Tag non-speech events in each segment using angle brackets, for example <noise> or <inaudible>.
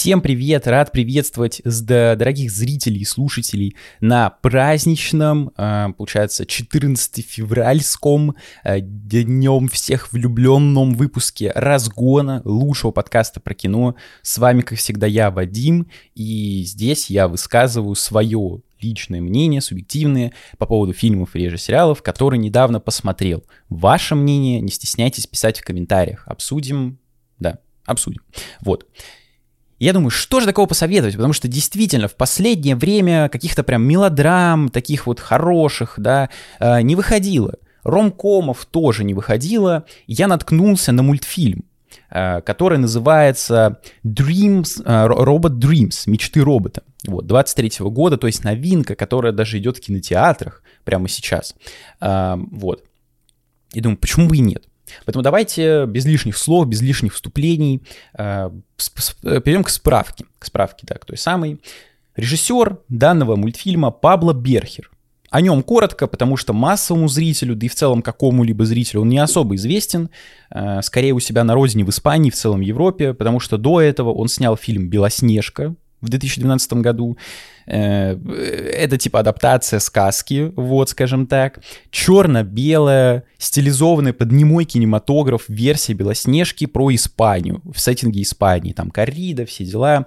Всем привет, рад приветствовать дорогих зрителей и слушателей на праздничном, а, получается, 14 февральском а, днем всех влюбленном выпуске разгона лучшего подкаста про кино. С вами, как всегда, я, Вадим, и здесь я высказываю свое личное мнение, субъективное по поводу фильмов и реже которые недавно посмотрел. Ваше мнение не стесняйтесь писать в комментариях. Обсудим, да, обсудим. Вот. Я думаю, что же такого посоветовать, потому что действительно в последнее время каких-то прям мелодрам, таких вот хороших, да, э, не выходило. Ромкомов тоже не выходило. Я наткнулся на мультфильм, э, который называется Dreams, Robot э, Dreams, мечты робота. Вот, 23 -го года, то есть новинка, которая даже идет в кинотеатрах прямо сейчас. Вот. И думаю, почему бы и нет? Поэтому давайте без лишних слов, без лишних вступлений э, перейдем к справке. К справке, так, той самой. Режиссер данного мультфильма Пабло Берхер. О нем коротко, потому что массовому зрителю, да и в целом какому-либо зрителю он не особо известен. Э, скорее у себя на родине в Испании, в целом Европе, потому что до этого он снял фильм «Белоснежка», в 2012 году. Э, это типа адаптация сказки, вот, скажем так. Черно-белая, стилизованная под немой кинематограф версия Белоснежки про Испанию, в сеттинге Испании. Там коррида, все дела.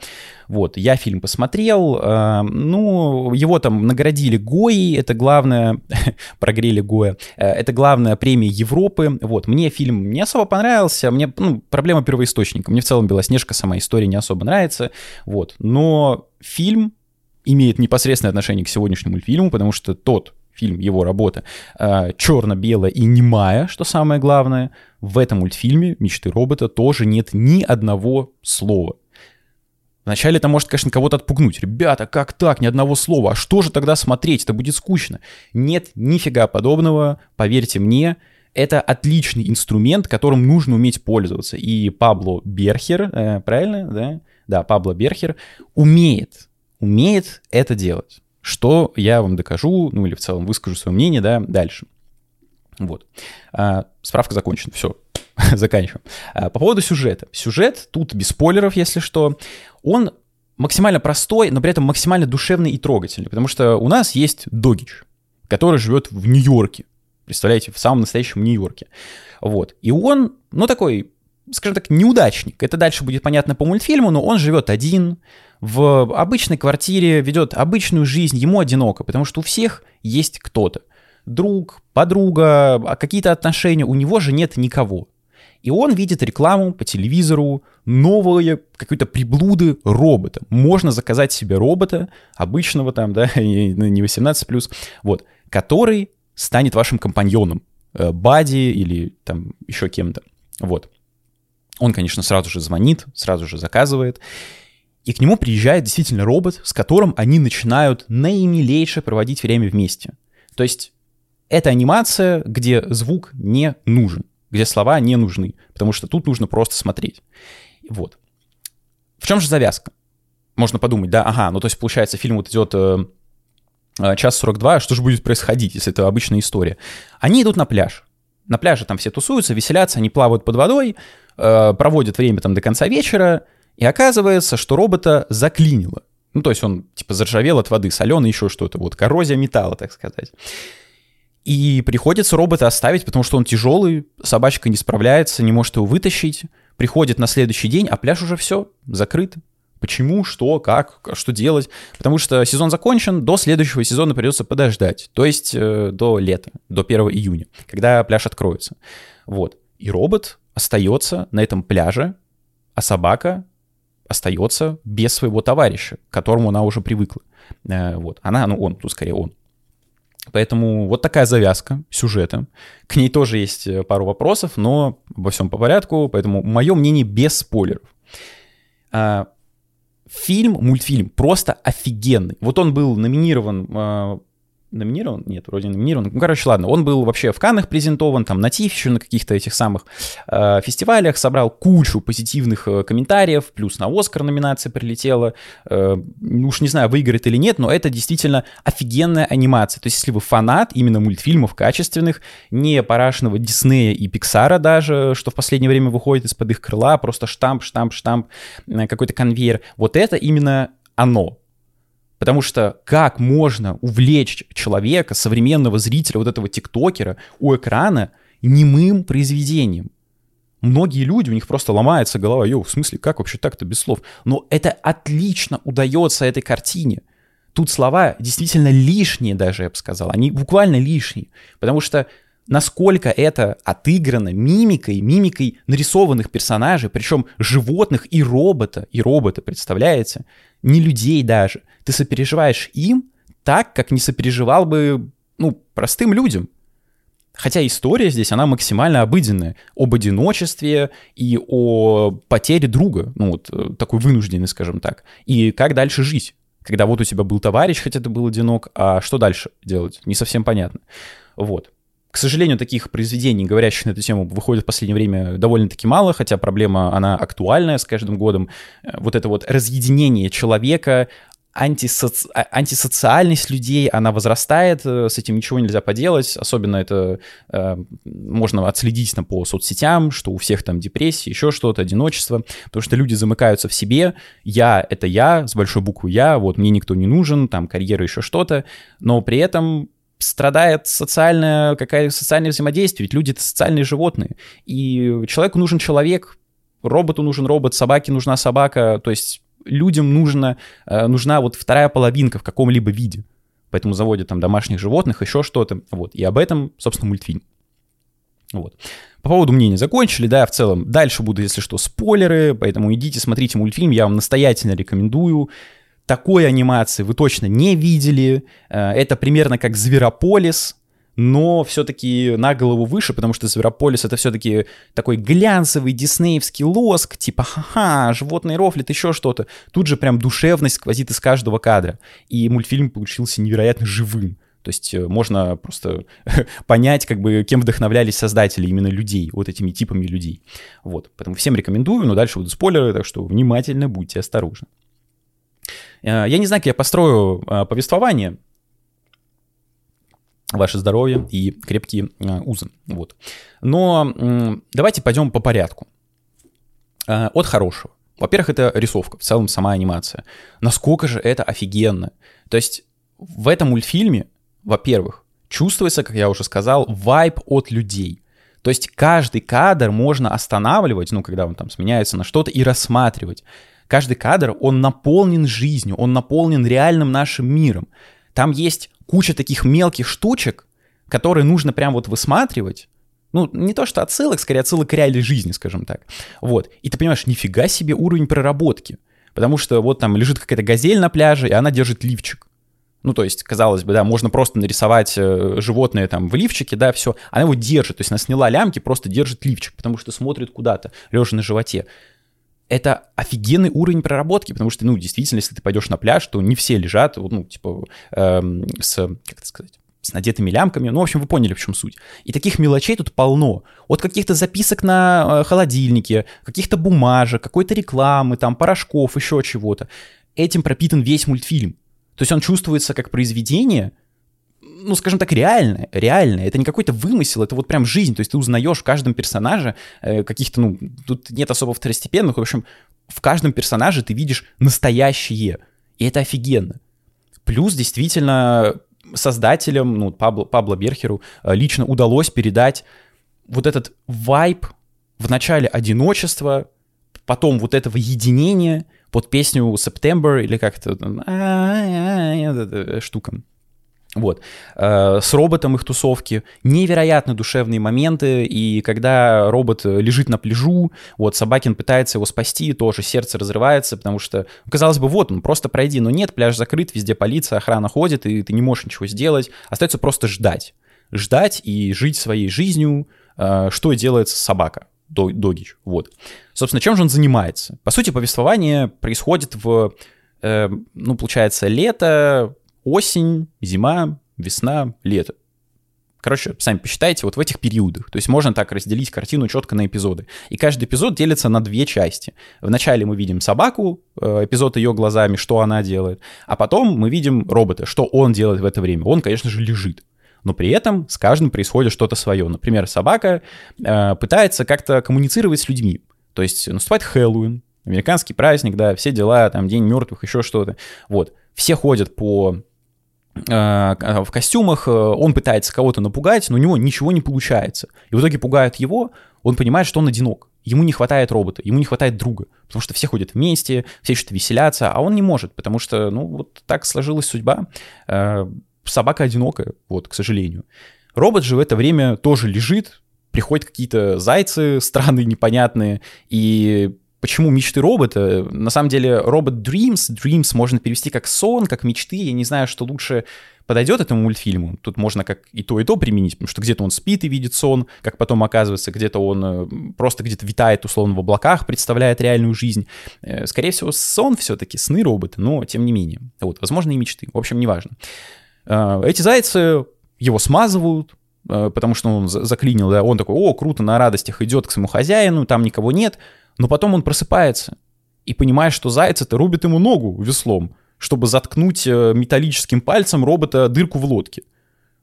Вот, я фильм посмотрел. Э, ну, его там наградили Гои, это главное, <laughs> прогрели Гоя, э, это главная премия Европы. Вот, мне фильм не особо понравился. Мне, ну, проблема первоисточника. Мне в целом Белоснежка, сама история не особо нравится. Вот, но фильм имеет непосредственное отношение к сегодняшнему фильму, потому что тот фильм, его работа, э, черно-белая и немая, что самое главное, в этом мультфильме «Мечты робота» тоже нет ни одного слова. Вначале это может, конечно, кого-то отпугнуть. Ребята, как так, ни одного слова? А что же тогда смотреть? Это будет скучно. Нет нифига подобного, поверьте мне. Это отличный инструмент, которым нужно уметь пользоваться. И Пабло Берхер, э, правильно, да? Да, Пабло Берхер умеет умеет это делать. Что я вам докажу, ну или в целом выскажу свое мнение, да, дальше. Вот. А, справка закончена, все, <laughs> заканчиваем. А, по поводу сюжета. Сюжет, тут без спойлеров, если что, он максимально простой, но при этом максимально душевный и трогательный, потому что у нас есть Догич, который живет в Нью-Йорке, представляете, в самом настоящем Нью-Йорке. Вот. И он, ну, такой, скажем так, неудачник. Это дальше будет понятно по мультфильму, но он живет один, в обычной квартире, ведет обычную жизнь, ему одиноко, потому что у всех есть кто-то. Друг, подруга, а какие-то отношения, у него же нет никого. И он видит рекламу по телевизору, новые какие-то приблуды робота. Можно заказать себе робота, обычного там, да, <laughs> не 18+, вот, который станет вашим компаньоном, э, бади или там еще кем-то. Вот. Он, конечно, сразу же звонит, сразу же заказывает. И к нему приезжает действительно робот, с которым они начинают наимилейше проводить время вместе. То есть это анимация, где звук не нужен, где слова не нужны, потому что тут нужно просто смотреть. Вот. В чем же завязка? Можно подумать, да, ага, ну то есть получается фильм вот идет э, э час 42, что же будет происходить, если это обычная история? Они идут на пляж. На пляже там все тусуются, веселятся, они плавают под водой, э, проводят время там до конца вечера, и оказывается, что робота заклинило. Ну, то есть он, типа, заржавел от воды, соленый, еще что-то, вот, коррозия металла, так сказать. И приходится робота оставить, потому что он тяжелый, собачка не справляется, не может его вытащить. Приходит на следующий день, а пляж уже все, закрыт. Почему, что, как, что делать? Потому что сезон закончен, до следующего сезона придется подождать. То есть э, до лета, до 1 июня, когда пляж откроется. Вот. И робот остается на этом пляже, а собака остается без своего товарища, к которому она уже привыкла. Э, вот. Она, ну он, тут скорее он. Поэтому вот такая завязка сюжета. К ней тоже есть э, пару вопросов, но обо всем по порядку, поэтому мое мнение без спойлеров. А, фильм, мультфильм просто офигенный. Вот он был номинирован а, номинирован? Нет, вроде номинирован. Ну, короче, ладно, он был вообще в Каннах презентован, там на ТИФ еще на каких-то этих самых э, фестивалях, собрал кучу позитивных э, комментариев, плюс на Оскар номинация прилетела. Э, уж не знаю, выиграет или нет, но это действительно офигенная анимация. То есть если вы фанат именно мультфильмов качественных, не парашного Диснея и Пиксара даже, что в последнее время выходит из-под их крыла, просто штамп, штамп, штамп, э, какой-то конвейер, вот это именно оно. Потому что как можно увлечь человека, современного зрителя, вот этого тиктокера у экрана немым произведением? Многие люди, у них просто ломается голова, йоу, в смысле, как вообще так-то без слов? Но это отлично удается этой картине. Тут слова действительно лишние даже, я бы сказал. Они буквально лишние. Потому что насколько это отыграно мимикой, мимикой нарисованных персонажей, причем животных и робота, и робота, представляете? Не людей даже ты сопереживаешь им так, как не сопереживал бы, ну, простым людям. Хотя история здесь, она максимально обыденная. Об одиночестве и о потере друга. Ну, вот э, такой вынужденный, скажем так. И как дальше жить. Когда вот у тебя был товарищ, хотя ты был одинок, а что дальше делать? Не совсем понятно. Вот. К сожалению, таких произведений, говорящих на эту тему, выходит в последнее время довольно-таки мало, хотя проблема, она актуальная с каждым годом. Э, вот это вот разъединение человека, антисоци... А, антисоциальность людей, она возрастает, э, с этим ничего нельзя поделать, особенно это э, можно отследить там, по соцсетям, что у всех там депрессия, еще что-то, одиночество, потому что люди замыкаются в себе, я — это я, с большой буквы я, вот мне никто не нужен, там карьера, еще что-то, но при этом страдает социальное, какая социальное взаимодействие, ведь люди — это социальные животные, и человеку нужен человек, роботу нужен робот, собаке нужна собака, то есть людям нужно, э, нужна вот вторая половинка в каком-либо виде. Поэтому заводят там домашних животных, еще что-то. Вот. И об этом, собственно, мультфильм. Вот. По поводу мнения закончили, да, в целом. Дальше будут, если что, спойлеры, поэтому идите, смотрите мультфильм, я вам настоятельно рекомендую. Такой анимации вы точно не видели. Э, это примерно как Зверополис, но все-таки на голову выше, потому что Зверополис это все-таки такой глянцевый диснеевский лоск, типа ха-ха, животные рофлит, еще что-то. Тут же прям душевность сквозит из каждого кадра. И мультфильм получился невероятно живым. То есть э, можно просто <laughs> понять, как бы, кем вдохновлялись создатели именно людей, вот этими типами людей. Вот, поэтому всем рекомендую, но дальше будут спойлеры, так что внимательно будьте осторожны. Э, я не знаю, как я построю э, повествование, ваше здоровье и крепкие э, узы. Вот. Но давайте пойдем по порядку. Э, от хорошего. Во-первых, это рисовка, в целом сама анимация. Насколько же это офигенно. То есть в этом мультфильме, во-первых, чувствуется, как я уже сказал, вайб от людей. То есть каждый кадр можно останавливать, ну, когда он там сменяется на что-то, и рассматривать. Каждый кадр, он наполнен жизнью, он наполнен реальным нашим миром. Там есть куча таких мелких штучек, которые нужно прям вот высматривать, ну, не то что отсылок, скорее отсылок к реальной жизни, скажем так. Вот. И ты понимаешь, нифига себе уровень проработки. Потому что вот там лежит какая-то газель на пляже, и она держит лифчик. Ну, то есть, казалось бы, да, можно просто нарисовать э, животное там в лифчике, да, все. Она его держит, то есть она сняла лямки, просто держит лифчик, потому что смотрит куда-то, лежа на животе это офигенный уровень проработки, потому что, ну, действительно, если ты пойдешь на пляж, то не все лежат, ну, типа, эм, с, как это сказать, с надетыми лямками. Ну, в общем, вы поняли, в чем суть. И таких мелочей тут полно. От каких-то записок на э, холодильнике, каких-то бумажек, какой-то рекламы, там, порошков, еще чего-то. Этим пропитан весь мультфильм. То есть он чувствуется как произведение, ну, скажем так, реальное, реальное. Это не какой-то вымысел, это вот прям жизнь. То есть ты узнаешь в каждом персонаже э, каких-то, ну, тут нет особо второстепенных, в общем, в каждом персонаже ты видишь настоящее. И это офигенно. Плюс действительно создателям, ну, Пабло, Пабло Берхеру э, лично удалось передать вот этот вайб в начале одиночества, потом вот этого единения под песню September или как это штука. Вот. Э, с роботом их тусовки. Невероятно душевные моменты. И когда робот лежит на пляжу, вот Собакин пытается его спасти, тоже сердце разрывается, потому что, казалось бы, вот он, просто пройди. Но нет, пляж закрыт, везде полиция, охрана ходит, и ты не можешь ничего сделать. Остается просто ждать. Ждать и жить своей жизнью, э, что делает собака. Догич, вот. Собственно, чем же он занимается? По сути, повествование происходит в, э, ну, получается, лето, осень, зима, весна, лето. Короче, сами посчитайте, вот в этих периодах. То есть можно так разделить картину четко на эпизоды. И каждый эпизод делится на две части. Вначале мы видим собаку, э, эпизод ее глазами, что она делает. А потом мы видим робота, что он делает в это время. Он, конечно же, лежит. Но при этом с каждым происходит что-то свое. Например, собака э, пытается как-то коммуницировать с людьми. То есть наступает Хэллоуин, американский праздник, да, все дела, там, День мертвых, еще что-то. Вот. Все ходят по в костюмах, э, он пытается кого-то напугать, но у него ничего не получается. И в итоге пугают его, он понимает, что он одинок. Ему не хватает робота, ему не хватает друга, потому что все ходят вместе, все что-то веселятся, а он не может, потому что, ну, вот так сложилась судьба. Э, собака одинокая, вот, к сожалению. Робот же в это время тоже лежит, приходят какие-то зайцы странные, непонятные, и Почему мечты робота? На самом деле, робот Dreams, Dreams можно перевести как сон, как мечты. Я не знаю, что лучше подойдет этому мультфильму. Тут можно как и то, и то применить, потому что где-то он спит и видит сон, как потом оказывается, где-то он э, просто где-то витает условно в облаках, представляет реальную жизнь. Э, скорее всего, сон все-таки, сны робота, но тем не менее. Вот, возможно, и мечты. В общем, неважно. Э, эти зайцы его смазывают, потому что он заклинил, да, он такой, о, круто, на радостях идет к своему хозяину, там никого нет, но потом он просыпается и понимает, что заяц это рубит ему ногу веслом, чтобы заткнуть э, металлическим пальцем робота дырку в лодке.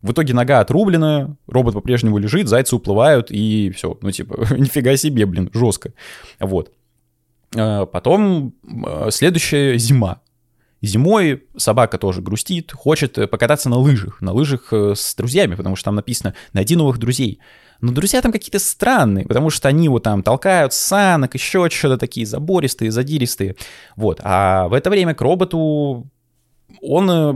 В итоге нога отрублена, робот по-прежнему лежит, зайцы уплывают, и все. Ну, типа, <laughs> нифига себе, блин, жестко. Вот. Э, потом э, следующая зима. Зимой собака тоже грустит, хочет покататься на лыжах, на лыжах с друзьями, потому что там написано «найди новых друзей». Но друзья там какие-то странные, потому что они вот там толкают санок, еще что-то такие забористые, задиристые. Вот. А в это время к роботу он э,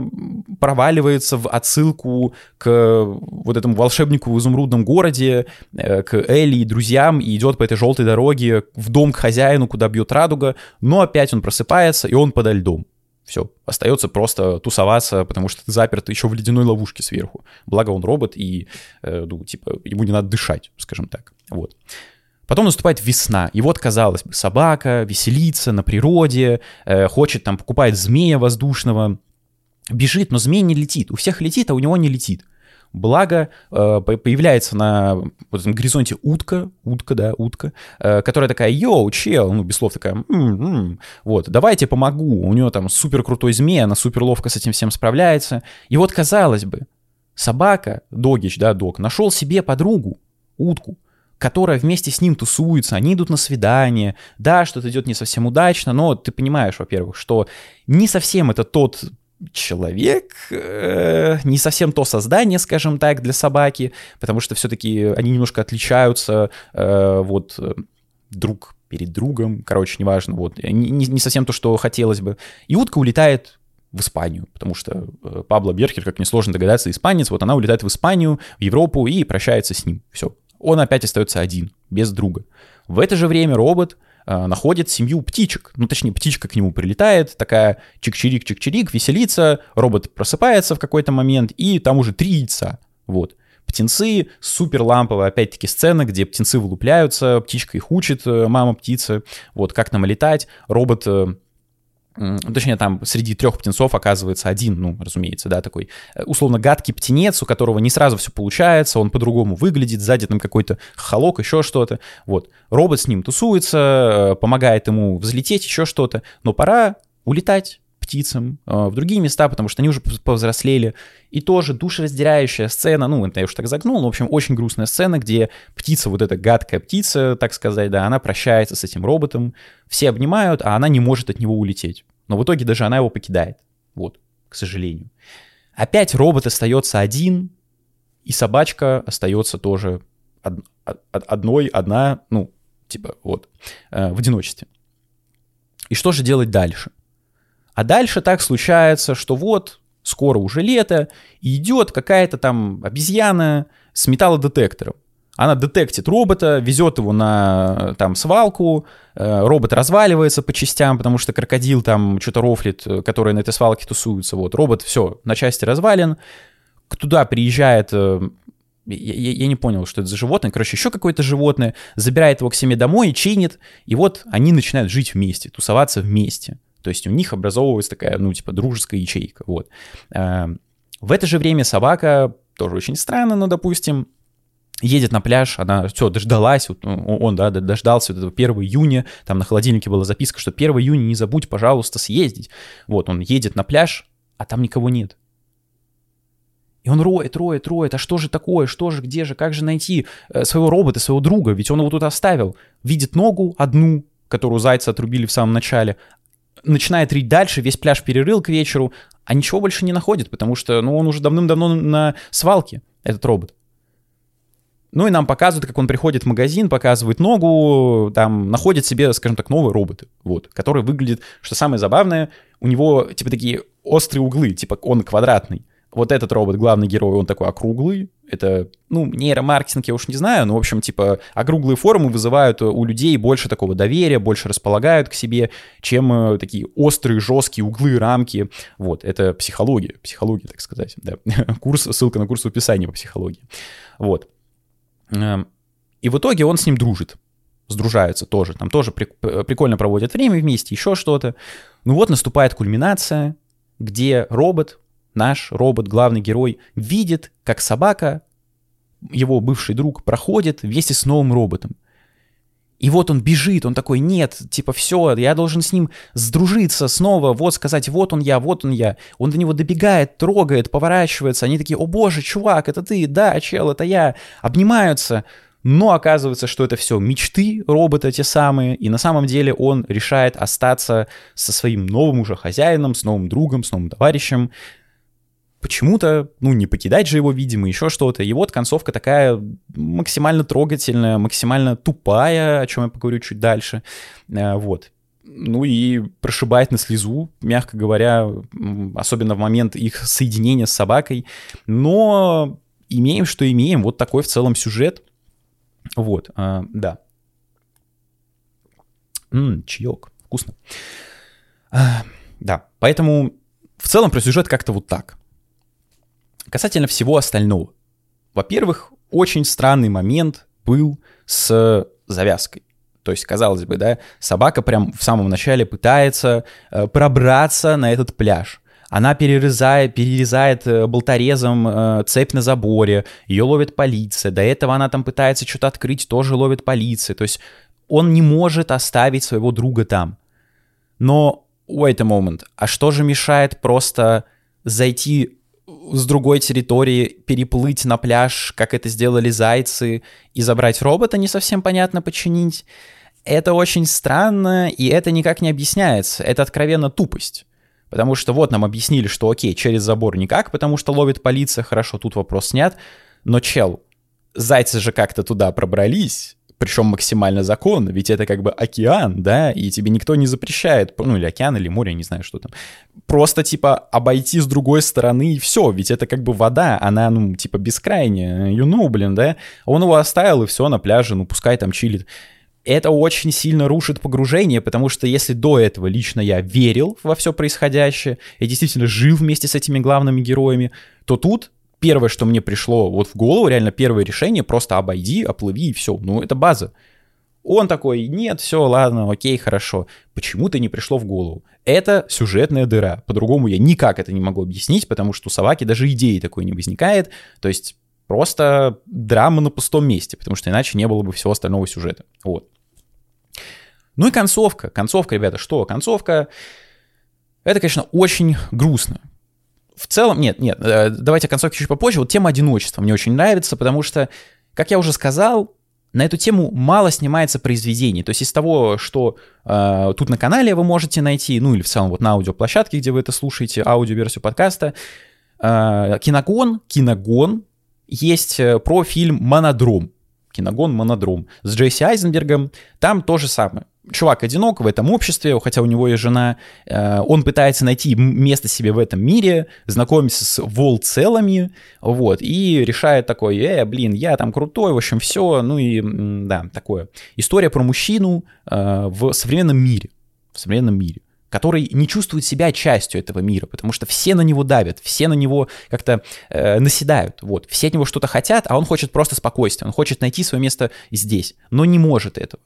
проваливается в отсылку к вот этому волшебнику в изумрудном городе, э, к Элли и друзьям, и идет по этой желтой дороге в дом к хозяину, куда бьет радуга, но опять он просыпается, и он подо льдом. Все, остается просто тусоваться, потому что ты заперт еще в ледяной ловушке сверху. Благо он робот, и, э, ну, типа, ему не надо дышать, скажем так. Вот. Потом наступает весна, и вот, казалось бы, собака веселится на природе, э, хочет там, покупает змея воздушного, бежит, но змей не летит. У всех летит, а у него не летит. Благо, э, появляется на вот этом горизонте утка, утка, да, утка, э, которая такая, йоу, чел, ну, без слов такая, м-м-м, вот, давайте помогу, у нее там супер крутой змей, она супер ловко с этим всем справляется. И вот, казалось бы, собака, Догич, да, Дог, нашел себе подругу, утку, которая вместе с ним тусуется, они идут на свидание, да, что-то идет не совсем удачно, но ты понимаешь, во-первых, что не совсем это тот человек, э, не совсем то создание, скажем так, для собаки, потому что все-таки они немножко отличаются, э, вот, э, друг перед другом, короче, неважно, вот, не, не совсем то, что хотелось бы. И утка улетает в Испанию, потому что э, Пабло Берхер, как несложно догадаться, испанец, вот она улетает в Испанию, в Европу и прощается с ним. Все. Он опять остается один, без друга. В это же время робот находит семью птичек. Ну, точнее, птичка к нему прилетает, такая чик-чирик-чик-чирик, веселится, робот просыпается в какой-то момент, и там уже три яйца. Вот. Птенцы, супер ламповая, опять-таки, сцена, где птенцы вылупляются, птичка их учит, э, мама птица, вот, как нам летать. Робот э, точнее, там среди трех птенцов оказывается один, ну, разумеется, да, такой э, условно гадкий птенец, у которого не сразу все получается, он по-другому выглядит, сзади там какой-то холок, еще что-то. Вот. Робот с ним тусуется, э, помогает ему взлететь, еще что-то, но пора улетать птицам э, в другие места, потому что они уже повзрослели. И тоже душераздирающая сцена, ну, это я уж так загнул, но, в общем, очень грустная сцена, где птица, вот эта гадкая птица, так сказать, да, она прощается с этим роботом, все обнимают, а она не может от него улететь. Но в итоге даже она его покидает. Вот, к сожалению. Опять робот остается один, и собачка остается тоже од- одной, одна, ну, типа, вот, э, в одиночестве. И что же делать дальше? А дальше так случается, что вот скоро уже лето, и идет какая-то там обезьяна с металлодетектором. Она детектит робота, везет его на там свалку, э, робот разваливается по частям, потому что крокодил там что-то рофлит, э, который на этой свалке тусуется. Вот, робот все, на части развален. Туда приезжает э, я, я, я не понял, что это за животное. Короче, еще какое-то животное забирает его к себе домой, чинит, и вот они начинают жить вместе, тусоваться вместе. То есть у них образовывается такая, ну, типа, дружеская ячейка, вот. Э, В это же время собака, тоже очень странно, но, допустим, едет на пляж, она все, дождалась, вот, ну, он, да, дождался вот этого 1 июня, там на холодильнике была записка, что 1 июня не забудь, пожалуйста, съездить. Вот, он едет на пляж, а там никого нет. И он роет, роет, роет, а что же такое, что же, где же, как же найти э, своего робота, своего друга, ведь он его тут оставил. Видит ногу одну, которую зайца отрубили в самом начале, начинает рить дальше, весь пляж перерыл к вечеру, а ничего больше не находит, потому что, ну, он уже давным-давно на свалке, этот робот. Ну и нам показывают, как он приходит в магазин, показывает ногу, там находит себе, скажем так, новые роботы, вот, который выглядит, что самое забавное, у него типа такие острые углы, типа он квадратный вот этот робот, главный герой, он такой округлый. Это, ну, нейромаркетинг я уж не знаю, но, в общем, типа, округлые формы вызывают у людей больше такого доверия, больше располагают к себе, чем э, такие острые, жесткие углы, рамки. Вот, это психология, психология, так сказать, да. <laughs> Курс, ссылка на курс в описании по психологии. Вот. Эм, и в итоге он с ним дружит сдружаются тоже, там тоже прикольно проводят время вместе, еще что-то. Ну вот наступает кульминация, где робот наш робот, главный герой, видит, как собака, его бывший друг, проходит вместе с новым роботом. И вот он бежит, он такой, нет, типа, все, я должен с ним сдружиться снова, вот сказать, вот он я, вот он я. Он до него добегает, трогает, поворачивается, они такие, о боже, чувак, это ты, да, чел, это я, обнимаются. Но оказывается, что это все мечты робота те самые, и на самом деле он решает остаться со своим новым уже хозяином, с новым другом, с новым товарищем, почему-то, ну, не покидать же его, видимо, еще что-то. И вот концовка такая максимально трогательная, максимально тупая, о чем я поговорю чуть дальше. Э, вот. Ну и прошибает на слезу, мягко говоря, особенно в момент их соединения с собакой. Но имеем, что имеем. Вот такой в целом сюжет. Вот, э, да. М-м, чаек, вкусно. А, да, поэтому в целом про сюжет как-то вот так. Касательно всего остального. Во-первых, очень странный момент был с завязкой. То есть, казалось бы, да, собака прям в самом начале пытается э, пробраться на этот пляж. Она перерезает, перерезает э, болторезом э, цепь на заборе, ее ловит полиция. До этого она там пытается что-то открыть, тоже ловит полиция. То есть он не может оставить своего друга там. Но wait a moment, а что же мешает просто зайти с другой территории переплыть на пляж, как это сделали зайцы, и забрать робота не совсем понятно починить. Это очень странно, и это никак не объясняется. Это откровенно тупость. Потому что вот нам объяснили, что окей, через забор никак, потому что ловит полиция, хорошо, тут вопрос снят. Но чел, зайцы же как-то туда пробрались, причем максимально законно, ведь это как бы океан, да, и тебе никто не запрещает, ну или океан, или море, не знаю, что там, просто типа обойти с другой стороны и все, ведь это как бы вода, она, ну, типа бескрайняя, you know, блин, да, он его оставил и все на пляже, ну, пускай там чилит. Это очень сильно рушит погружение, потому что если до этого лично я верил во все происходящее, я действительно жил вместе с этими главными героями, то тут первое, что мне пришло вот в голову, реально первое решение, просто обойди, оплыви и все. Ну, это база. Он такой, нет, все, ладно, окей, хорошо. Почему-то не пришло в голову. Это сюжетная дыра. По-другому я никак это не могу объяснить, потому что у собаки даже идеи такой не возникает. То есть просто драма на пустом месте, потому что иначе не было бы всего остального сюжета. Вот. Ну и концовка. Концовка, ребята, что? Концовка... Это, конечно, очень грустно в целом, нет, нет, э, давайте о концовке чуть попозже. Вот тема одиночества мне очень нравится, потому что, как я уже сказал, на эту тему мало снимается произведений. То есть из того, что э, тут на канале вы можете найти, ну или в целом вот на аудиоплощадке, где вы это слушаете, аудиоверсию подкаста, э, киногон, киногон есть э, про фильм «Монодром». Киногон «Монодром» с Джейси Айзенбергом. Там то же самое чувак одинок в этом обществе, хотя у него есть жена, э, он пытается найти место себе в этом мире, знакомится с волцелами, вот, и решает такой, э, блин, я там крутой, в общем, все, ну и, да, такое. История про мужчину э, в современном мире, в современном мире который не чувствует себя частью этого мира, потому что все на него давят, все на него как-то э, наседают, вот, все от него что-то хотят, а он хочет просто спокойствия, он хочет найти свое место здесь, но не может этого.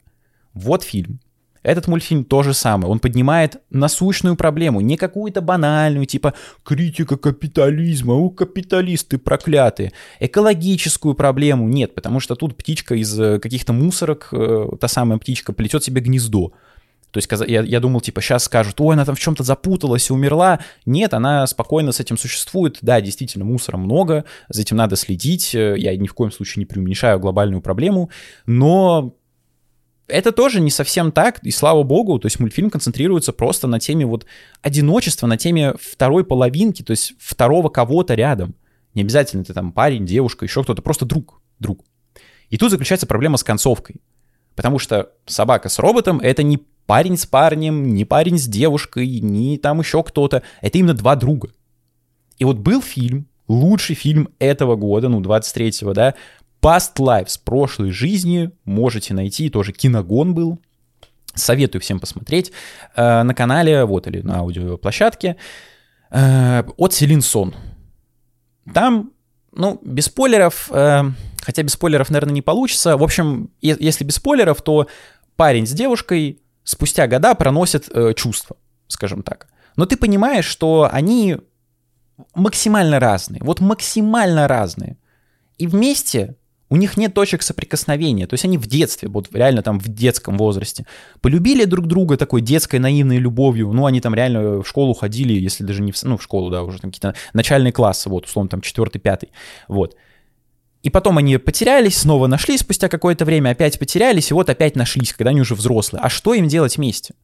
Вот фильм. Этот мультфильм то же самое. Он поднимает насущную проблему, не какую-то банальную, типа критика капитализма, у капиталисты проклятые. Экологическую проблему нет, потому что тут птичка из э, каких-то мусорок, э, та самая птичка, плетет себе гнездо. То есть я, я думал, типа, сейчас скажут, ой, она там в чем-то запуталась и умерла. Нет, она спокойно с этим существует. Да, действительно, мусора много, за этим надо следить. Э, я ни в коем случае не преуменьшаю глобальную проблему, но это тоже не совсем так, и слава богу, то есть мультфильм концентрируется просто на теме вот одиночества, на теме второй половинки, то есть второго кого-то рядом. Не обязательно ты там парень, девушка, еще кто-то, просто друг, друг. И тут заключается проблема с концовкой. Потому что собака с роботом — это не парень с парнем, не парень с девушкой, не там еще кто-то. Это именно два друга. И вот был фильм, лучший фильм этого года, ну, 23-го, да, Past Lives, прошлой жизни, можете найти, тоже киногон был, советую всем посмотреть, э, на канале, вот, или на аудиоплощадке, э, от Селин Сон. Там, ну, без спойлеров, э, хотя без спойлеров, наверное, не получится, в общем, если без спойлеров, то парень с девушкой спустя года проносят чувства, скажем так. Но ты понимаешь, что они максимально разные, вот максимально разные. И вместе у них нет точек соприкосновения, то есть они в детстве, вот реально там в детском возрасте, полюбили друг друга такой детской наивной любовью, ну, они там реально в школу ходили, если даже не в, ну, в школу, да, уже там какие-то начальные классы, вот, условно, там, четвертый, пятый, вот. И потом они потерялись, снова нашли спустя какое-то время, опять потерялись, и вот опять нашлись, когда они уже взрослые. А что им делать вместе?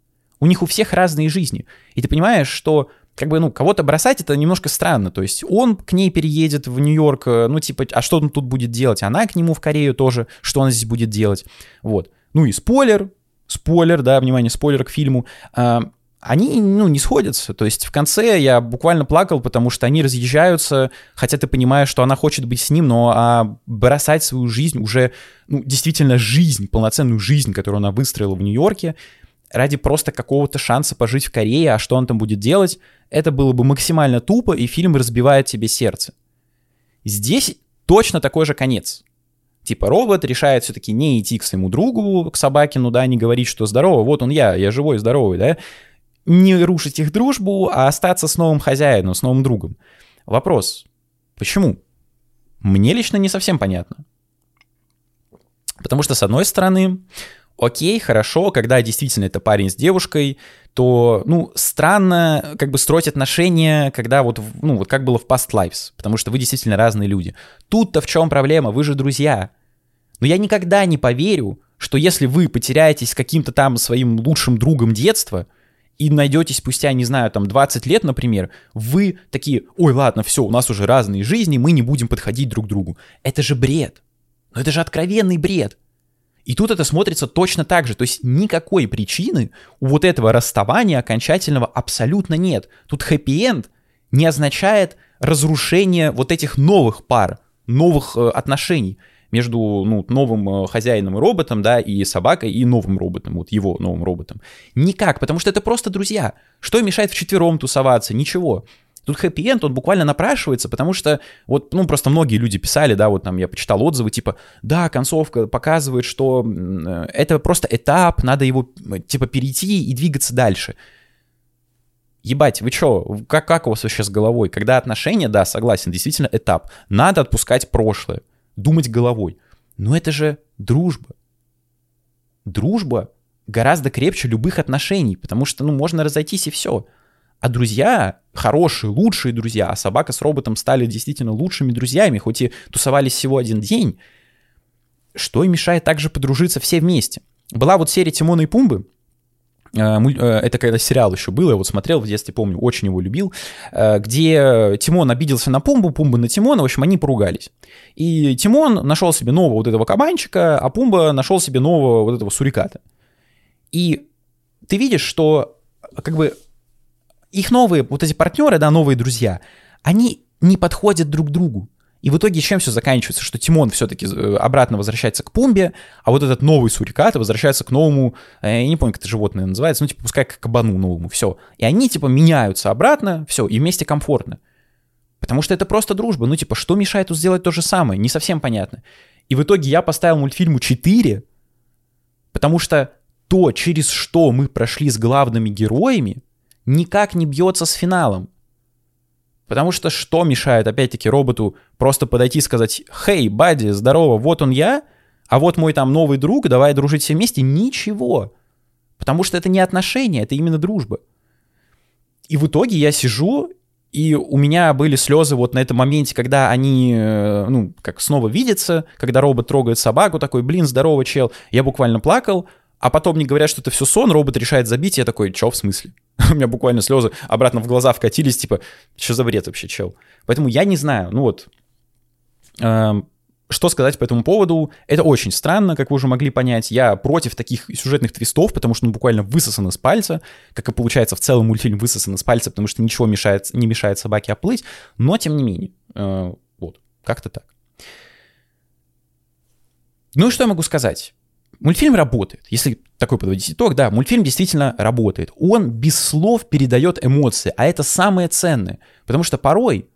У них у всех разные жизни. И ты понимаешь, что как бы, ну, кого-то бросать, это немножко странно. То есть он к ней переедет в Нью-Йорк, э, ну, типа, а что он тут будет делать? Она к нему в Корею тоже, что она здесь будет делать? Вот. Ну и спойлер, спойлер, да, внимание, спойлер к фильму. А, они, ну, не сходятся. То есть в конце я буквально плакал, потому что они разъезжаются, хотя ты понимаешь, что она хочет быть с ним, но а бросать свою жизнь, уже, ну, действительно жизнь, полноценную жизнь, которую она выстроила в Нью-Йорке, ради просто какого-то шанса пожить в Корее, а что он там будет делать, это было бы максимально тупо, и фильм разбивает тебе сердце. Здесь точно такой же конец. Типа робот решает все-таки не идти к своему другу, к собаке, ну да, не говорить, что здорово, вот он я, я живой, здоровый, да, не рушить их дружбу, а остаться с новым хозяином, с новым другом. Вопрос, почему? Мне лично не совсем понятно. Потому что, с одной стороны, окей, хорошо, когда действительно это парень с девушкой, то, ну, странно как бы строить отношения, когда вот, ну, вот как было в Past Lives, потому что вы действительно разные люди. Тут-то в чем проблема, вы же друзья. Но я никогда не поверю, что если вы потеряетесь с каким-то там своим лучшим другом детства и найдете спустя, не знаю, там 20 лет, например, вы такие, ой, ладно, все, у нас уже разные жизни, мы не будем подходить друг к другу. Это же бред. Ну это же откровенный бред. И тут это смотрится точно так же. То есть никакой причины у вот этого расставания окончательного абсолютно нет. Тут хэппи-энд не означает разрушение вот этих новых пар, новых э, отношений между ну, новым э, хозяином и роботом, да, и собакой, и новым роботом, вот его новым роботом. Никак, потому что это просто друзья. Что мешает вчетвером тусоваться? Ничего. Тут хэппи-энд, он буквально напрашивается, потому что вот, ну, просто многие люди писали, да, вот там я почитал отзывы, типа, да, концовка показывает, что э, это просто этап, надо его, типа, перейти и двигаться дальше. Ебать, вы чё, как, как у вас вообще с головой? Когда отношения, да, согласен, действительно этап. Надо отпускать прошлое, думать головой. Но это же дружба. Дружба гораздо крепче любых отношений, потому что, ну, можно разойтись и все. А друзья, хорошие, лучшие друзья, а собака с роботом стали действительно лучшими друзьями, хоть и тусовались всего один день, что им мешает также подружиться все вместе. Была вот серия Тимона и Пумбы, э, э, это когда сериал еще был, я вот смотрел в детстве, помню, очень его любил, э, где Тимон обиделся на Пумбу, Пумба на Тимона, в общем, они поругались. И Тимон нашел себе нового вот этого кабанчика, а Пумба нашел себе нового вот этого суриката. И ты видишь, что как бы их новые, вот эти партнеры, да, новые друзья, они не подходят друг другу. И в итоге чем все заканчивается? Что Тимон все-таки э, обратно возвращается к Пумбе, а вот этот новый Сурикат возвращается к новому, э, я не помню, как это животное называется, ну, типа, пускай к кабану новому, все. И они, типа, меняются обратно, все, и вместе комфортно. Потому что это просто дружба. Ну, типа, что мешает тут сделать то же самое? Не совсем понятно. И в итоге я поставил мультфильму 4, потому что то, через что мы прошли с главными героями, никак не бьется с финалом. Потому что что мешает, опять-таки, роботу просто подойти и сказать «Хей, Бадди, здорово, вот он я, а вот мой там новый друг, давай дружить все вместе». Ничего. Потому что это не отношения, это именно дружба. И в итоге я сижу, и у меня были слезы вот на этом моменте, когда они, э, ну, как снова видятся, когда робот трогает собаку, такой, блин, здорово, чел. Я буквально плакал, а потом мне говорят, что это все сон, робот решает забить, я такой, чё, в смысле? <laughs> У меня буквально слезы обратно в глаза вкатились, типа, что за бред вообще, чел? Поэтому я не знаю, ну вот, эм, что сказать по этому поводу? Это очень странно, как вы уже могли понять. Я против таких сюжетных твистов, потому что он буквально высосан из пальца, как и получается в целом мультфильм высосан из пальца, потому что ничего мешает, не мешает собаке оплыть, но тем не менее, э, вот, как-то так. Ну и что я могу сказать? Мультфильм работает. Если такой подводить итог, да, мультфильм действительно работает. Он без слов передает эмоции, а это самое ценное. Потому что порой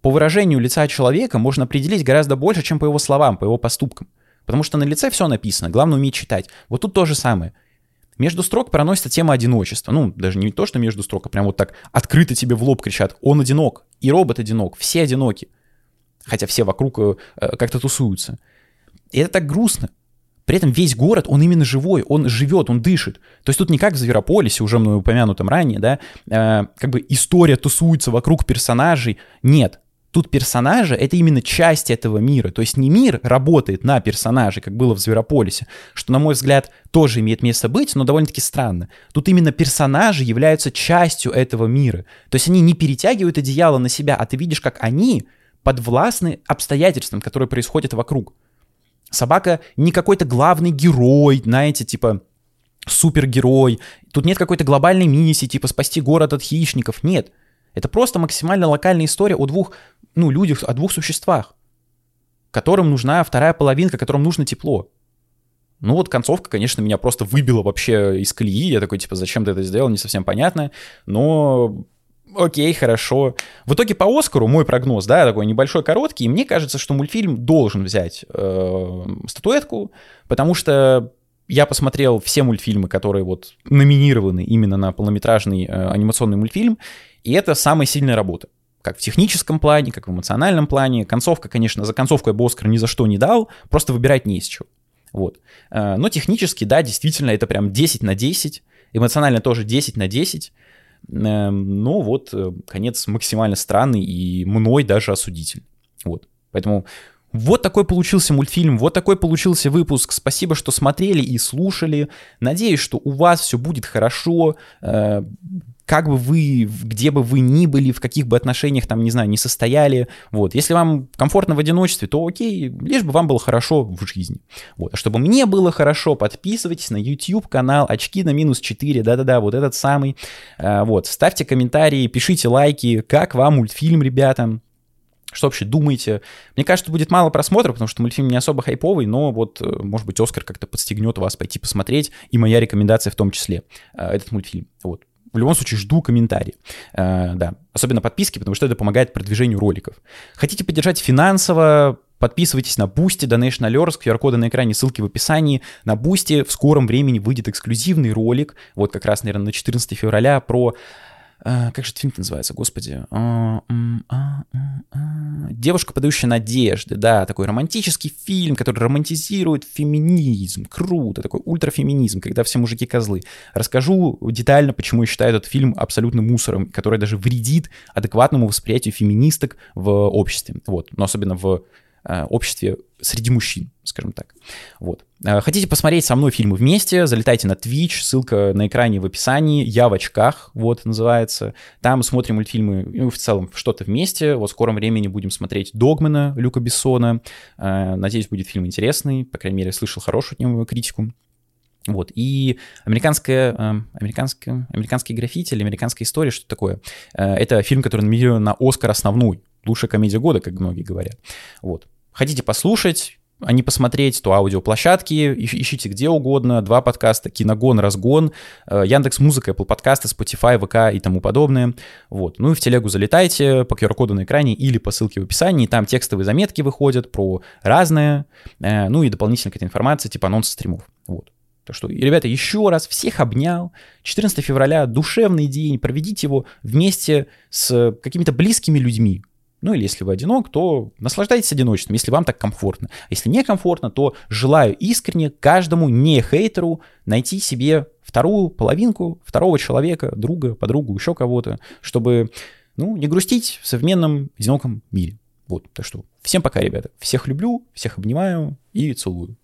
по выражению лица человека можно определить гораздо больше, чем по его словам, по его поступкам. Потому что на лице все написано, главное уметь читать. Вот тут то же самое. Между строк проносится тема одиночества. Ну, даже не то, что между строк, а прям вот так открыто тебе в лоб кричат. Он одинок, и робот одинок, все одиноки. Хотя все вокруг э, как-то тусуются. И это так грустно. При этом весь город, он именно живой, он живет, он дышит. То есть тут не как в Зверополисе, уже мной упомянутом ранее, да, э, как бы история тусуется вокруг персонажей. Нет, тут персонажи — это именно часть этого мира. То есть не мир работает на персонажей, как было в Зверополисе, что, на мой взгляд, тоже имеет место быть, но довольно-таки странно. Тут именно персонажи являются частью этого мира. То есть они не перетягивают одеяло на себя, а ты видишь, как они подвластны обстоятельствам, которые происходят вокруг. Собака не какой-то главный герой, знаете, типа супергерой. Тут нет какой-то глобальной миссии, типа спасти город от хищников. Нет. Это просто максимально локальная история о двух, ну, людях, о двух существах, которым нужна вторая половинка, которым нужно тепло. Ну вот концовка, конечно, меня просто выбила вообще из колеи. Я такой, типа, зачем ты это сделал, не совсем понятно. Но окей, хорошо. В итоге по Оскару мой прогноз, да, такой небольшой, короткий, и мне кажется, что мультфильм должен взять э, статуэтку, потому что я посмотрел все мультфильмы, которые вот номинированы именно на полнометражный э, анимационный мультфильм, и это самая сильная работа. Как в техническом плане, как в эмоциональном плане. Концовка, конечно, за концовку я бы Оскар ни за что не дал, просто выбирать не из чего. Вот. Э, но технически, да, действительно, это прям 10 на 10. Эмоционально тоже 10 на 10. Эм, но вот э, конец максимально странный и мной даже осудитель. Вот. Поэтому вот такой получился мультфильм, вот такой получился выпуск. Спасибо, что смотрели и слушали. Надеюсь, что у вас все будет хорошо. Э, как бы вы, где бы вы ни были, в каких бы отношениях там, не знаю, не состояли, вот, если вам комфортно в одиночестве, то окей, лишь бы вам было хорошо в жизни, вот, а чтобы мне было хорошо, подписывайтесь на YouTube канал очки на минус 4, да-да-да, вот этот самый, а, вот, ставьте комментарии, пишите лайки, как вам мультфильм, ребята, что вообще думаете? Мне кажется, будет мало просмотров, потому что мультфильм не особо хайповый, но вот, э, может быть, Оскар как-то подстегнет вас пойти посмотреть, и моя рекомендация в том числе, э, этот мультфильм. Вот в любом случае жду комментарии. Э, да, особенно подписки, потому что это помогает продвижению роликов. Хотите поддержать финансово, Подписывайтесь на Boosty, Donation Alerts, QR-коды на экране, ссылки в описании. На Boosty в скором времени выйдет эксклюзивный ролик, вот как раз, наверное, на 14 февраля, про а, как же этот фильм называется, господи? А, а, Девушка, подающая надежды, да, такой романтический фильм, который романтизирует феминизм. Круто, такой ультрафеминизм, когда все мужики козлы. Расскажу детально, почему я считаю этот фильм абсолютно мусором, который даже вредит адекватному восприятию феминисток в обществе. Вот, но особенно в Э, обществе среди мужчин, скажем так. Вот. Э, хотите посмотреть со мной фильмы вместе, залетайте на Twitch, ссылка на экране в описании, я в очках, вот называется. Там смотрим мультфильмы, ну, в целом что-то вместе. Вот в скором времени будем смотреть Догмана Люка Бессона. Э, надеюсь, будет фильм интересный, по крайней мере, слышал хорошую от него критику. Вот, и американская, э, американская, американский граффити или американская история, что такое? Э, это фильм, который номинирован на Оскар основной, лучшая комедия года, как многие говорят. Вот. Хотите послушать, а не посмотреть, то аудиоплощадки, ищите где угодно, два подкаста, Киногон, Разгон, э, Яндекс Музыка, Apple подкасты, Spotify, ВК и тому подобное. Вот. Ну и в телегу залетайте по QR-коду на экране или по ссылке в описании, там текстовые заметки выходят про разное, э, ну и дополнительно какая-то информация, типа анонсы стримов. Вот. Так что, ребята, еще раз всех обнял. 14 февраля, душевный день, проведите его вместе с какими-то близкими людьми. Ну или если вы одинок, то наслаждайтесь одиночеством, если вам так комфортно. А если не комфортно, то желаю искренне каждому не хейтеру найти себе вторую половинку, второго человека, друга, подругу, еще кого-то, чтобы ну, не грустить в современном одиноком мире. Вот, так что всем пока, ребята. Всех люблю, всех обнимаю и целую.